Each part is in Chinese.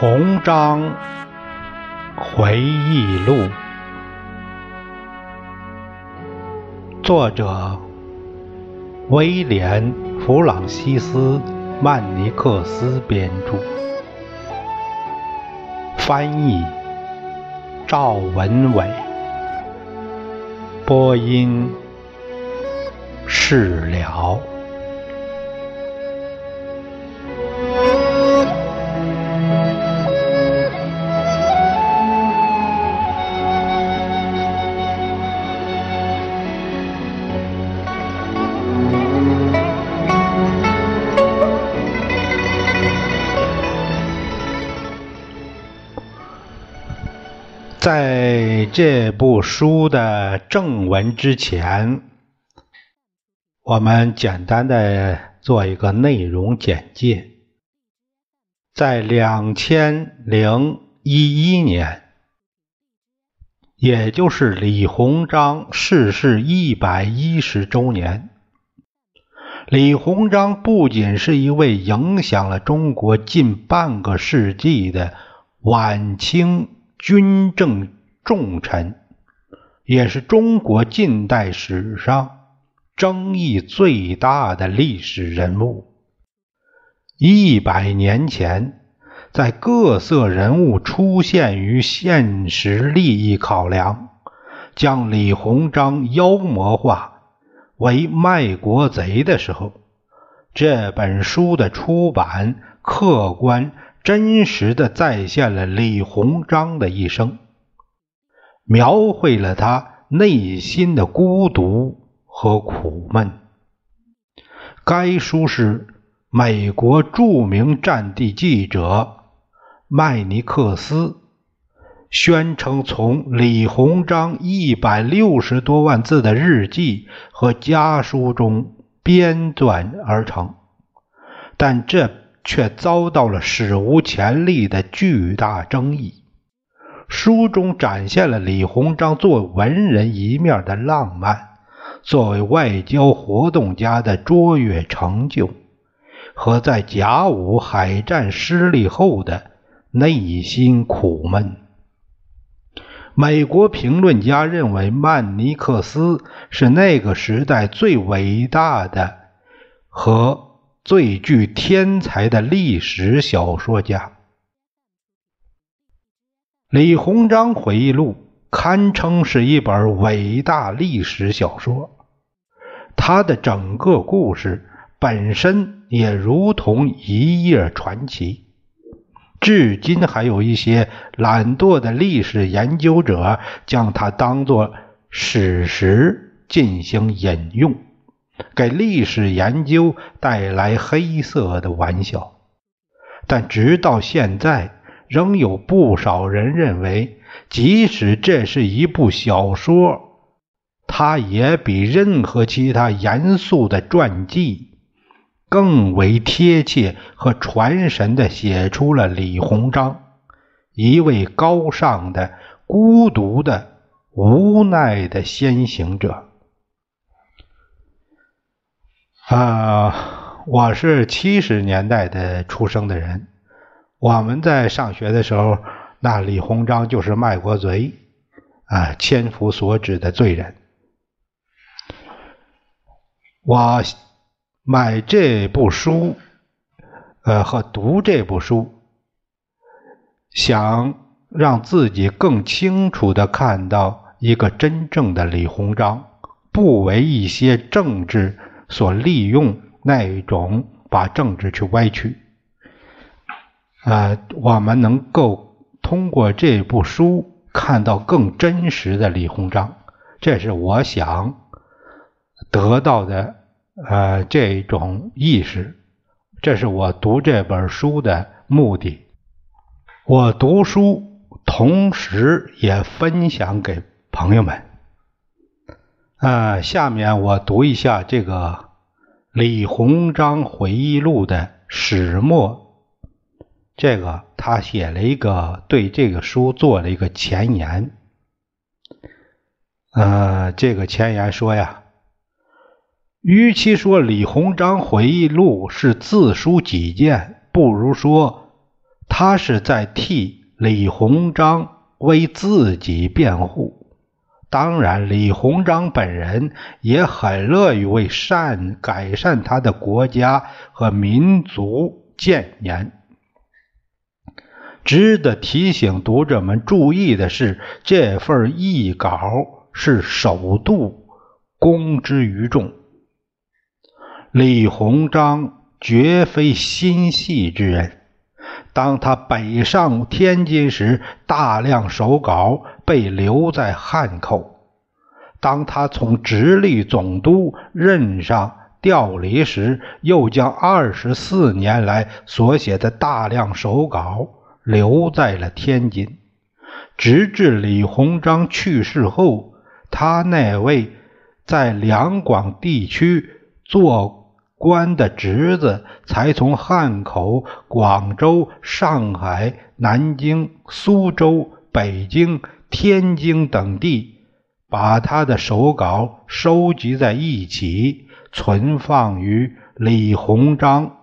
红章回忆录，作者威廉·弗朗西斯·曼尼克斯编著，翻译赵文伟，播音释了。在这部书的正文之前，我们简单的做一个内容简介。在两千零一一年，也就是李鸿章逝世一百一十周年，李鸿章不仅是一位影响了中国近半个世纪的晚清。军政重臣，也是中国近代史上争议最大的历史人物。一百年前，在各色人物出现于现实利益考量，将李鸿章妖魔化为卖国贼的时候，这本书的出版客观。真实的再现了李鸿章的一生，描绘了他内心的孤独和苦闷。该书是美国著名战地记者麦尼克斯宣称从李鸿章一百六十多万字的日记和家书中编撰而成，但这。却遭到了史无前例的巨大争议。书中展现了李鸿章作为文人一面的浪漫，作为外交活动家的卓越成就，和在甲午海战失利后的内心苦闷。美国评论家认为，曼尼克斯是那个时代最伟大的和。最具天才的历史小说家，李鸿章回忆录堪称是一本伟大历史小说。他的整个故事本身也如同一页传奇，至今还有一些懒惰的历史研究者将它当作史实进行引用。给历史研究带来黑色的玩笑，但直到现在，仍有不少人认为，即使这是一部小说，它也比任何其他严肃的传记更为贴切和传神的写出了李鸿章，一位高尚的、孤独的、无奈的先行者。啊，我是七十年代的出生的人。我们在上学的时候，那李鸿章就是卖国贼，啊，千夫所指的罪人。我买这部书，呃，和读这部书，想让自己更清楚的看到一个真正的李鸿章，不为一些政治。所利用那一种把政治去歪曲，呃，我们能够通过这部书看到更真实的李鸿章，这是我想得到的呃这种意识，这是我读这本书的目的。我读书同时也分享给朋友们。呃，下面我读一下这个《李鸿章回忆录》的始末。这个他写了一个对这个书做了一个前言。呃，这个前言说呀，与其说《李鸿章回忆录》是自抒己见，不如说他是在替李鸿章为自己辩护。当然，李鸿章本人也很乐于为善改善他的国家和民族建言。值得提醒读者们注意的是，这份译稿是首度公之于众。李鸿章绝非心细之人。当他北上天津时，大量手稿被留在汉口；当他从直隶总督任上调离时，又将二十四年来所写的大量手稿留在了天津。直至李鸿章去世后，他那位在两广地区做。官的侄子才从汉口、广州、上海、南京、苏州、北京、天津等地，把他的手稿收集在一起，存放于李鸿章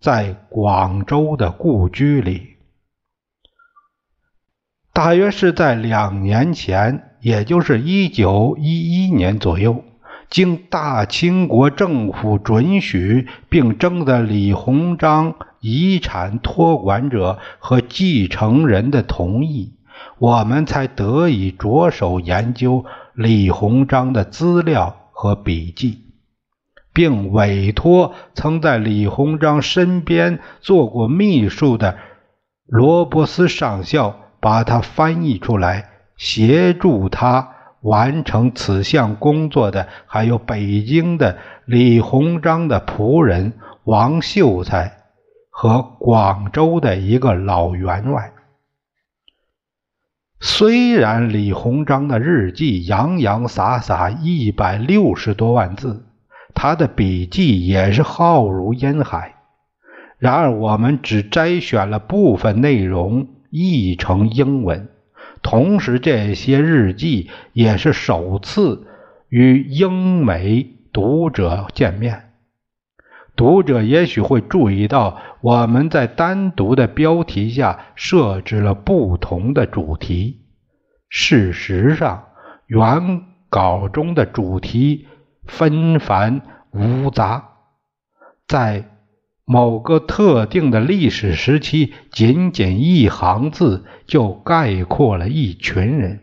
在广州的故居里。大约是在两年前，也就是一九一一年左右。经大清国政府准许，并征得李鸿章遗产托管者和继承人的同意，我们才得以着手研究李鸿章的资料和笔记，并委托曾在李鸿章身边做过秘书的罗伯斯上校把它翻译出来，协助他。完成此项工作的还有北京的李鸿章的仆人王秀才和广州的一个老员外。虽然李鸿章的日记洋洋洒洒一百六十多万字，他的笔记也是浩如烟海，然而我们只摘选了部分内容译成英文。同时，这些日记也是首次与英美读者见面。读者也许会注意到，我们在单独的标题下设置了不同的主题。事实上，原稿中的主题纷繁芜杂，在。某个特定的历史时期，仅仅一行字就概括了一群人。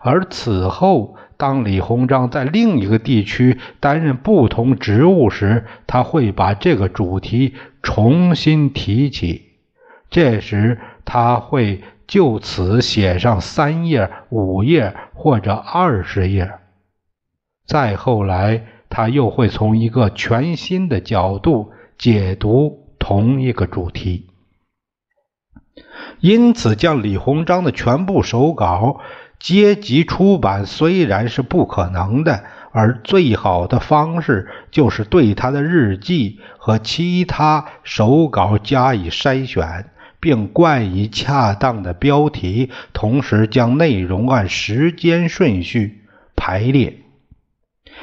而此后，当李鸿章在另一个地区担任不同职务时，他会把这个主题重新提起。这时，他会就此写上三页、五页或者二十页。再后来，他又会从一个全新的角度。解读同一个主题，因此将李鸿章的全部手稿结集出版虽然是不可能的，而最好的方式就是对他的日记和其他手稿加以筛选，并冠以恰当的标题，同时将内容按时间顺序排列。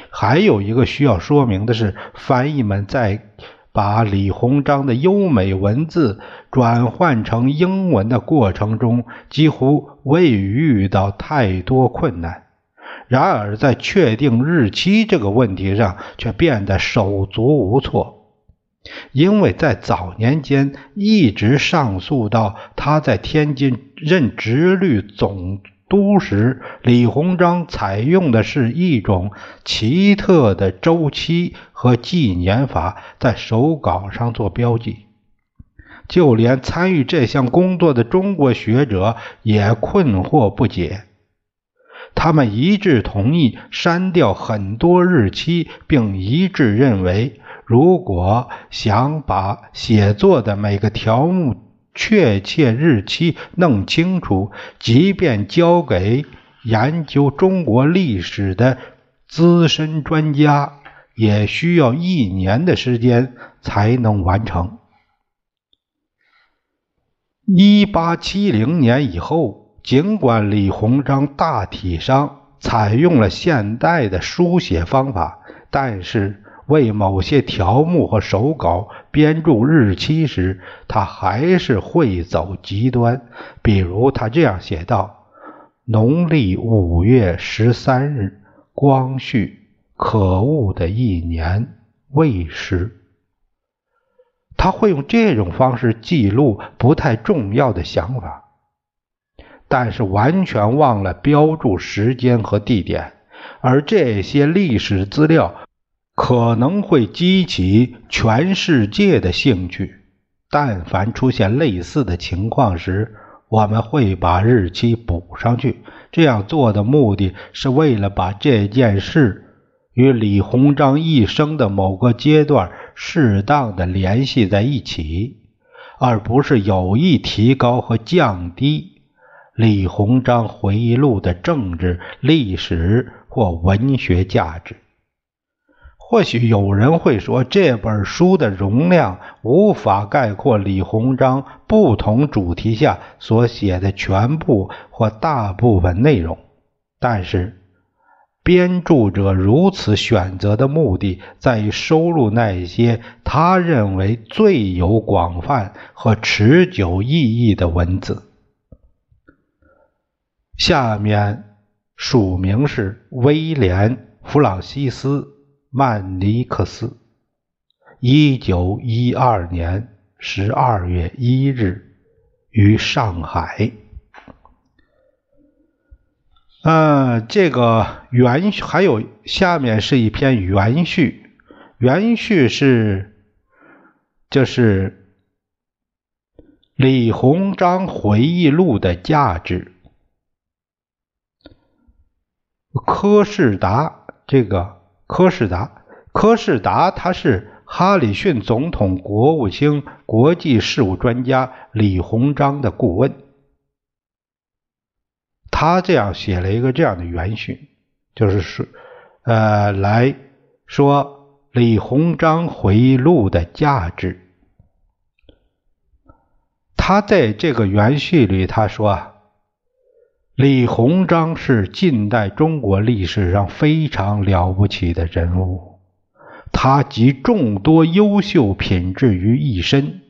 还有一个需要说明的是，翻译们在。把李鸿章的优美文字转换成英文的过程中，几乎未遇到太多困难。然而，在确定日期这个问题上，却变得手足无措，因为在早年间一直上诉到他在天津任直隶总。都时，李鸿章采用的是一种奇特的周期和纪年法，在手稿上做标记。就连参与这项工作的中国学者也困惑不解。他们一致同意删掉很多日期，并一致认为，如果想把写作的每个条目，确切日期弄清楚，即便交给研究中国历史的资深专家，也需要一年的时间才能完成。一八七零年以后，尽管李鸿章大体上采用了现代的书写方法，但是为某些条目和手稿。编注日期时，他还是会走极端。比如，他这样写道：“农历五月十三日，光绪，可恶的一年未时。”他会用这种方式记录不太重要的想法，但是完全忘了标注时间和地点，而这些历史资料。可能会激起全世界的兴趣。但凡出现类似的情况时，我们会把日期补上去。这样做的目的是为了把这件事与李鸿章一生的某个阶段适当的联系在一起，而不是有意提高和降低李鸿章回忆录的政治、历史或文学价值。或许有人会说，这本书的容量无法概括李鸿章不同主题下所写的全部或大部分内容。但是，编著者如此选择的目的，在于收录那些他认为最有广泛和持久意义的文字。下面署名是威廉·弗朗西斯。曼尼克斯，一九一二年十二月一日于上海。嗯，这个原还有下面是一篇原序，原序是就是李鸿章回忆录的价值。柯士达这个。柯士达，柯士达，他是哈里逊总统国务卿、国际事务专家李鸿章的顾问。他这样写了一个这样的原序，就是说，呃，来说李鸿章回忆录的价值。他在这个原序里，他说啊。李鸿章是近代中国历史上非常了不起的人物，他集众多优秀品质于一身，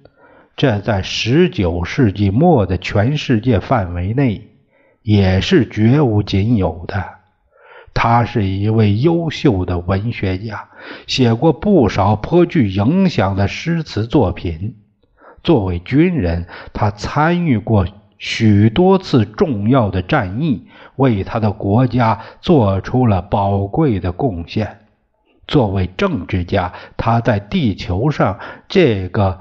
这在十九世纪末的全世界范围内也是绝无仅有的。他是一位优秀的文学家，写过不少颇具影响的诗词作品。作为军人，他参与过。许多次重要的战役，为他的国家做出了宝贵的贡献。作为政治家，他在地球上这个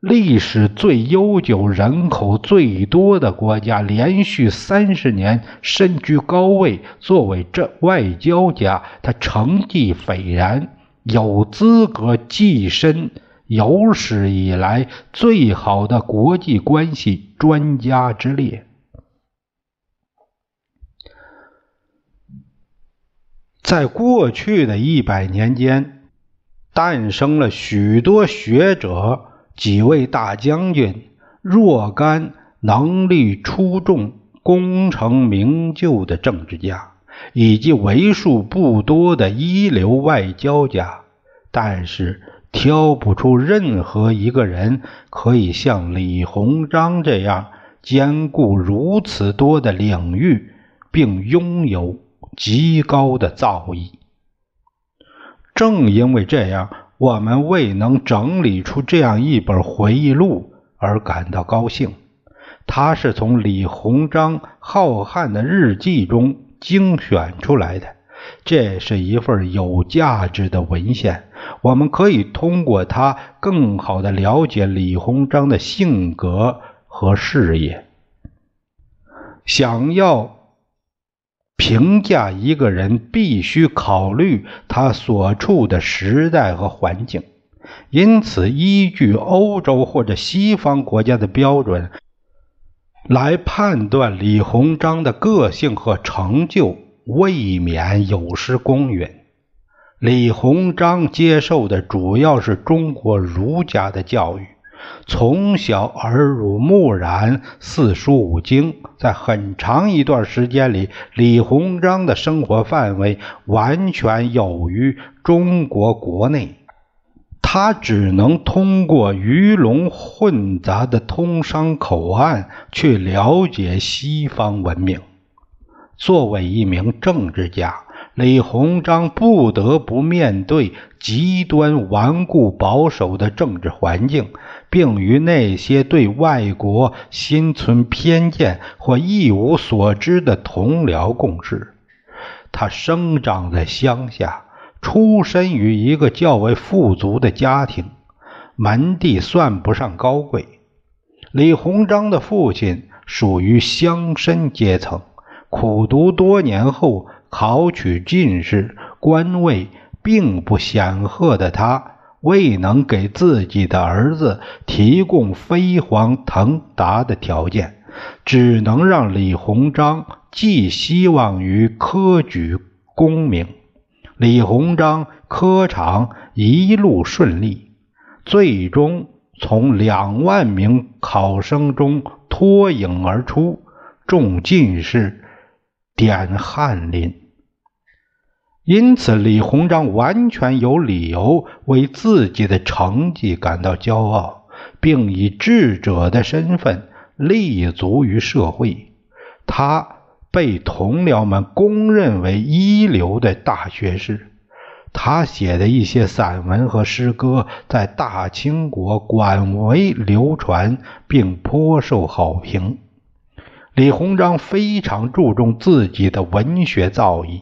历史最悠久、人口最多的国家，连续三十年身居高位。作为这外交家，他成绩斐然，有资格跻身。有史以来最好的国际关系专家之列。在过去的一百年间，诞生了许多学者、几位大将军、若干能力出众、功成名就的政治家，以及为数不多的一流外交家，但是。挑不出任何一个人可以像李鸿章这样兼顾如此多的领域，并拥有极高的造诣。正因为这样，我们未能整理出这样一本回忆录而感到高兴。它是从李鸿章浩瀚的日记中精选出来的。这是一份有价值的文献，我们可以通过它更好的了解李鸿章的性格和事业。想要评价一个人，必须考虑他所处的时代和环境，因此，依据欧洲或者西方国家的标准来判断李鸿章的个性和成就。未免有失公允。李鸿章接受的主要是中国儒家的教育，从小耳濡目染四书五经，在很长一段时间里，李鸿章的生活范围完全有于中国国内。他只能通过鱼龙混杂的通商口岸去了解西方文明。作为一名政治家，李鸿章不得不面对极端顽固保守的政治环境，并与那些对外国心存偏见或一无所知的同僚共事。他生长在乡下，出身于一个较为富足的家庭，门第算不上高贵。李鸿章的父亲属于乡绅阶层。苦读多年后，考取进士，官位并不显赫的他，未能给自己的儿子提供飞黄腾达的条件，只能让李鸿章寄希望于科举功名。李鸿章科场一路顺利，最终从两万名考生中脱颖而出，中进士。点翰林，因此李鸿章完全有理由为自己的成绩感到骄傲，并以智者的身份立足于社会。他被同僚们公认为一流的大学士。他写的一些散文和诗歌在大清国广为流传，并颇受好评。李鸿章非常注重自己的文学造诣，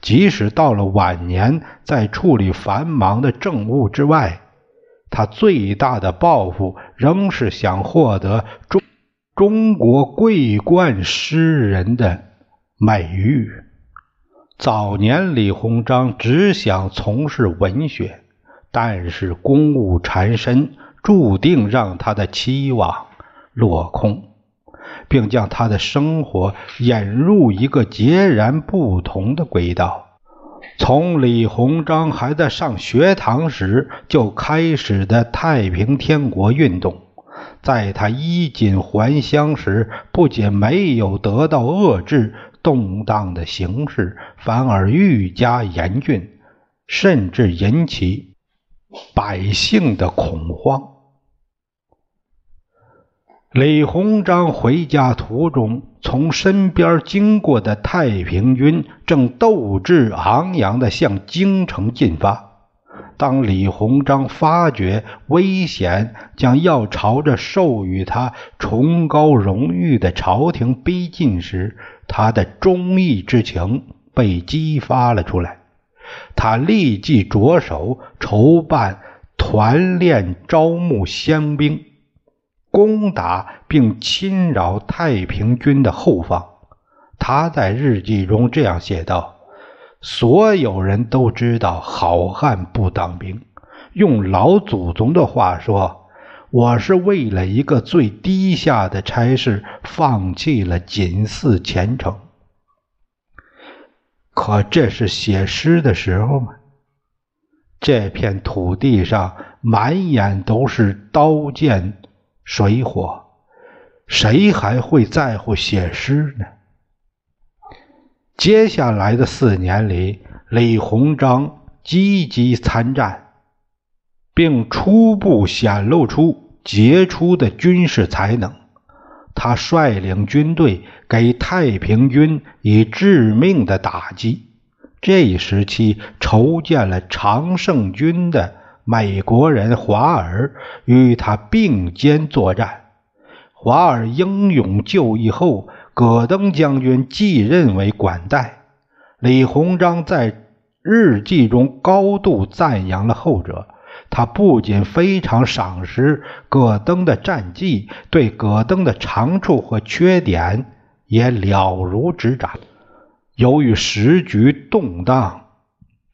即使到了晚年，在处理繁忙的政务之外，他最大的抱负仍是想获得中中国桂冠诗人的美誉。早年，李鸿章只想从事文学，但是公务缠身，注定让他的期望落空。并将他的生活引入一个截然不同的轨道。从李鸿章还在上学堂时就开始的太平天国运动，在他衣锦还乡时，不仅没有得到遏制，动荡的形势反而愈加严峻，甚至引起百姓的恐慌。李鸿章回家途中，从身边经过的太平军正斗志昂扬地向京城进发。当李鸿章发觉危险将要朝着授予他崇高荣誉的朝廷逼近时，他的忠义之情被激发了出来。他立即着手筹办团练、招募乡兵。攻打并侵扰太平军的后方。他在日记中这样写道：“所有人都知道，好汉不当兵。用老祖宗的话说，我是为了一个最低下的差事，放弃了锦祀前程。可这是写诗的时候吗？这片土地上满眼都是刀剑。”水火，谁还会在乎写诗呢？接下来的四年里，李鸿章积极参战，并初步显露出杰出的军事才能。他率领军队给太平军以致命的打击。这一时期，筹建了常胜军的。美国人华尔与他并肩作战。华尔英勇就义后，葛登将军继任为管带。李鸿章在日记中高度赞扬了后者。他不仅非常赏识葛登的战绩，对葛登的长处和缺点也了如指掌。由于时局动荡，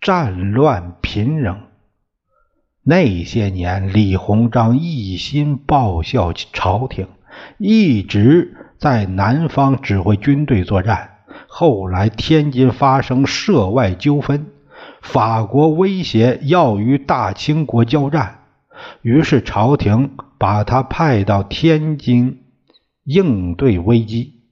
战乱频仍。那些年，李鸿章一心报效朝廷，一直在南方指挥军队作战。后来，天津发生涉外纠纷，法国威胁要与大清国交战，于是朝廷把他派到天津应对危机。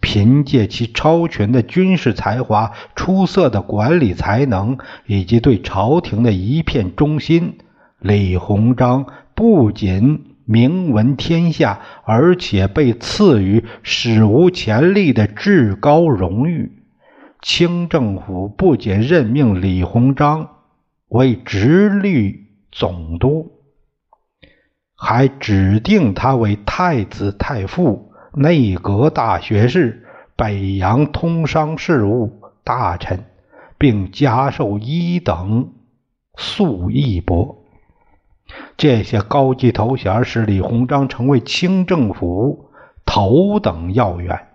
凭借其超群的军事才华、出色的管理才能以及对朝廷的一片忠心，李鸿章不仅名闻天下，而且被赐予史无前例的至高荣誉。清政府不仅任命李鸿章为直隶总督，还指定他为太子太傅、内阁大学士、北洋通商事务大臣，并加授一等粟一帛。这些高级头衔使李鸿章成为清政府头等要员。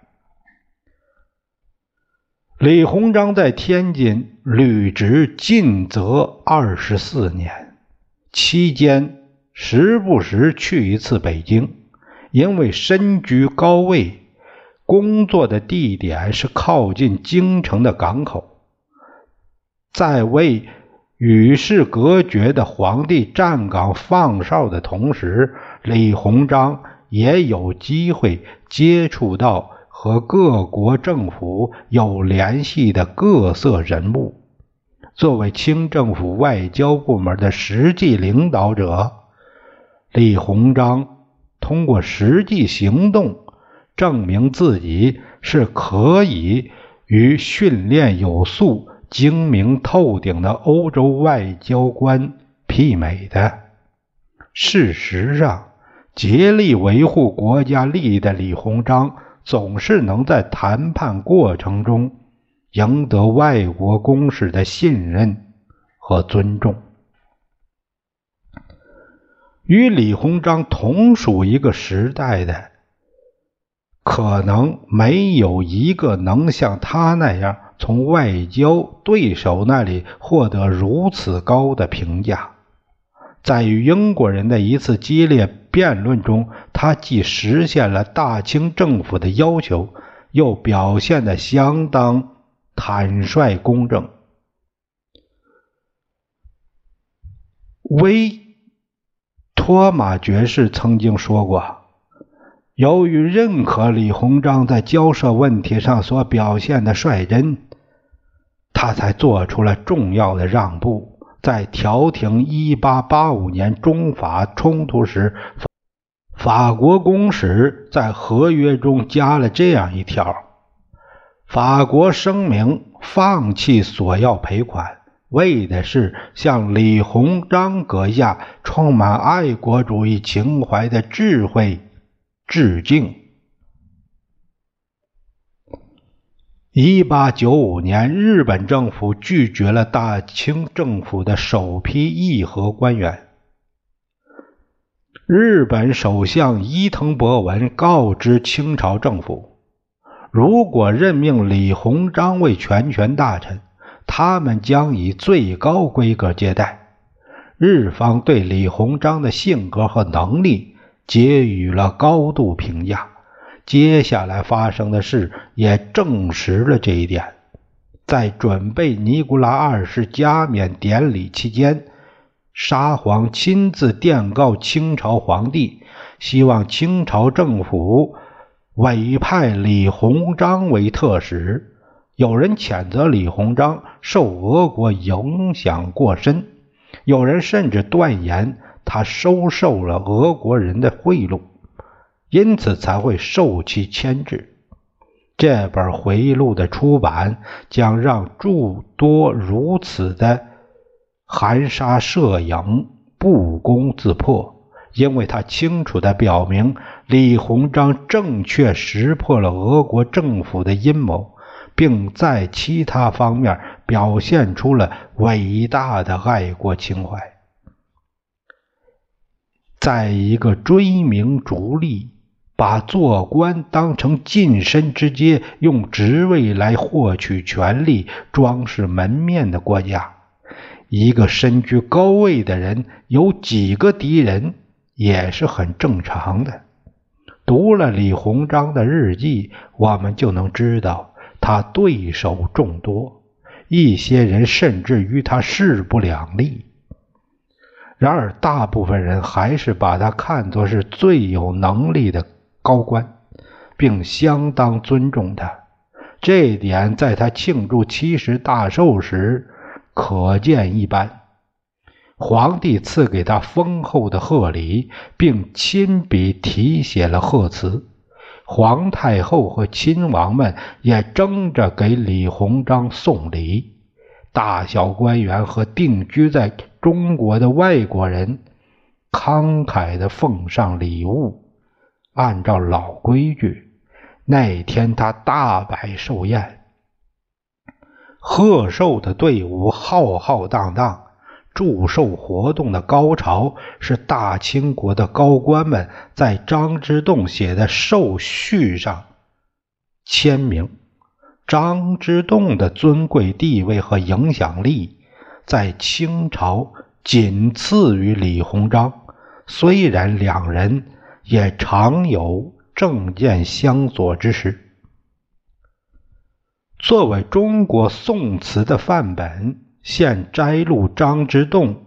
李鸿章在天津履职尽责二十四年，期间时不时去一次北京。因为身居高位，工作的地点是靠近京城的港口，在为与世隔绝的皇帝站岗放哨的同时，李鸿章也有机会接触到。和各国政府有联系的各色人物，作为清政府外交部门的实际领导者，李鸿章通过实际行动证明自己是可以与训练有素、精明透顶的欧洲外交官媲美的。事实上，竭力维护国家利益的李鸿章。总是能在谈判过程中赢得外国公使的信任和尊重。与李鸿章同属一个时代的，可能没有一个能像他那样从外交对手那里获得如此高的评价。在与英国人的一次激烈辩论中，他既实现了大清政府的要求，又表现得相当坦率公正。威托马爵士曾经说过：“由于认可李鸿章在交涉问题上所表现的率真，他才做出了重要的让步。”在调停1885年中法冲突时，法国公使在合约中加了这样一条：法国声明放弃索要赔款，为的是向李鸿章阁下充满爱国主义情怀的智慧致敬。一八九五年，日本政府拒绝了大清政府的首批议和官员。日本首相伊藤博文告知清朝政府，如果任命李鸿章为全权大臣，他们将以最高规格接待。日方对李鸿章的性格和能力给予了高度评价。接下来发生的事也证实了这一点。在准备尼古拉二世加冕典礼期间，沙皇亲自电告清朝皇帝，希望清朝政府委派李鸿章为特使。有人谴责李鸿章受俄国影响过深，有人甚至断言他收受了俄国人的贿赂。因此才会受其牵制。这本回忆录的出版将让诸多如此的含沙射影不攻自破，因为他清楚地表明李鸿章正确识破了俄国政府的阴谋，并在其他方面表现出了伟大的爱国情怀。在一个追名逐利。把做官当成晋升之阶，用职位来获取权力、装饰门面的国家，一个身居高位的人有几个敌人也是很正常的。读了李鸿章的日记，我们就能知道他对手众多，一些人甚至与他势不两立。然而，大部分人还是把他看作是最有能力的。高官，并相当尊重他，这一点在他庆祝七十大寿时可见一斑。皇帝赐给他丰厚的贺礼，并亲笔题写了贺词。皇太后和亲王们也争着给李鸿章送礼，大小官员和定居在中国的外国人慷慨地奉上礼物。按照老规矩，那天他大摆寿宴，贺寿的队伍浩浩荡荡。祝寿活动的高潮是大清国的高官们在张之洞写的寿序上签名。张之洞的尊贵地位和影响力在清朝仅次于李鸿章，虽然两人也常有政见相左之时。作为中国宋词的范本。现摘录张之洞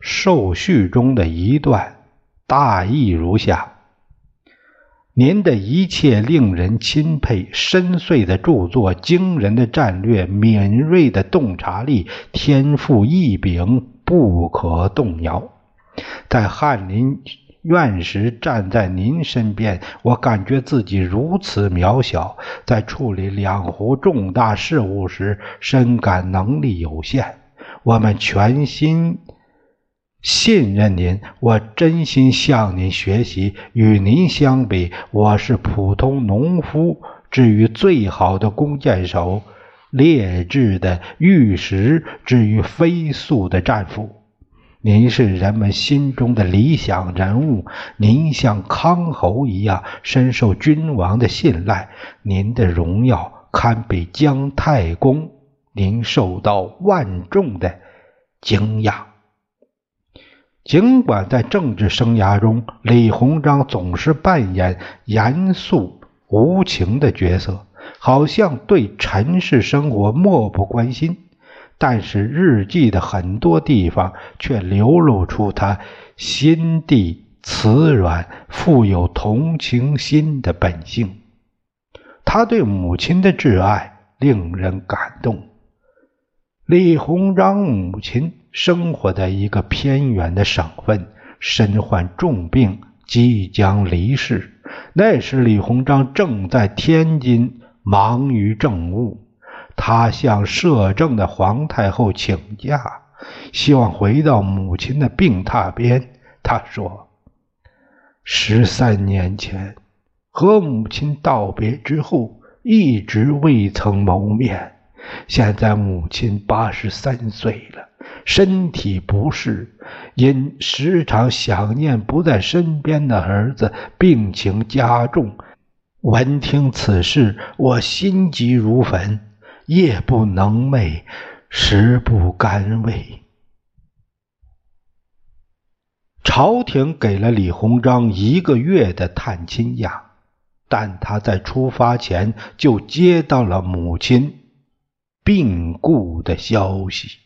寿序中的一段，大意如下：您的一切令人钦佩，深邃的著作，惊人的战略，敏锐的洞察力，天赋异禀，不可动摇。在翰林。院时站在您身边，我感觉自己如此渺小；在处理两湖重大事务时，深感能力有限。我们全心信任您，我真心向您学习。与您相比，我是普通农夫，至于最好的弓箭手，劣质的玉石，至于飞速的战斧。您是人们心中的理想人物，您像康侯一样深受君王的信赖，您的荣耀堪比姜太公，您受到万众的敬仰。尽管在政治生涯中，李鸿章总是扮演严肃无情的角色，好像对尘世生活漠不关心。但是日记的很多地方却流露出他心地慈软、富有同情心的本性。他对母亲的挚爱令人感动。李鸿章母亲生活在一个偏远的省份，身患重病，即将离世。那时，李鸿章正在天津忙于政务。他向摄政的皇太后请假，希望回到母亲的病榻边。他说：“十三年前和母亲道别之后，一直未曾谋面。现在母亲八十三岁了，身体不适，因时常想念不在身边的儿子，病情加重。闻听此事，我心急如焚。”夜不能寐，食不甘味。朝廷给了李鸿章一个月的探亲假，但他在出发前就接到了母亲病故的消息。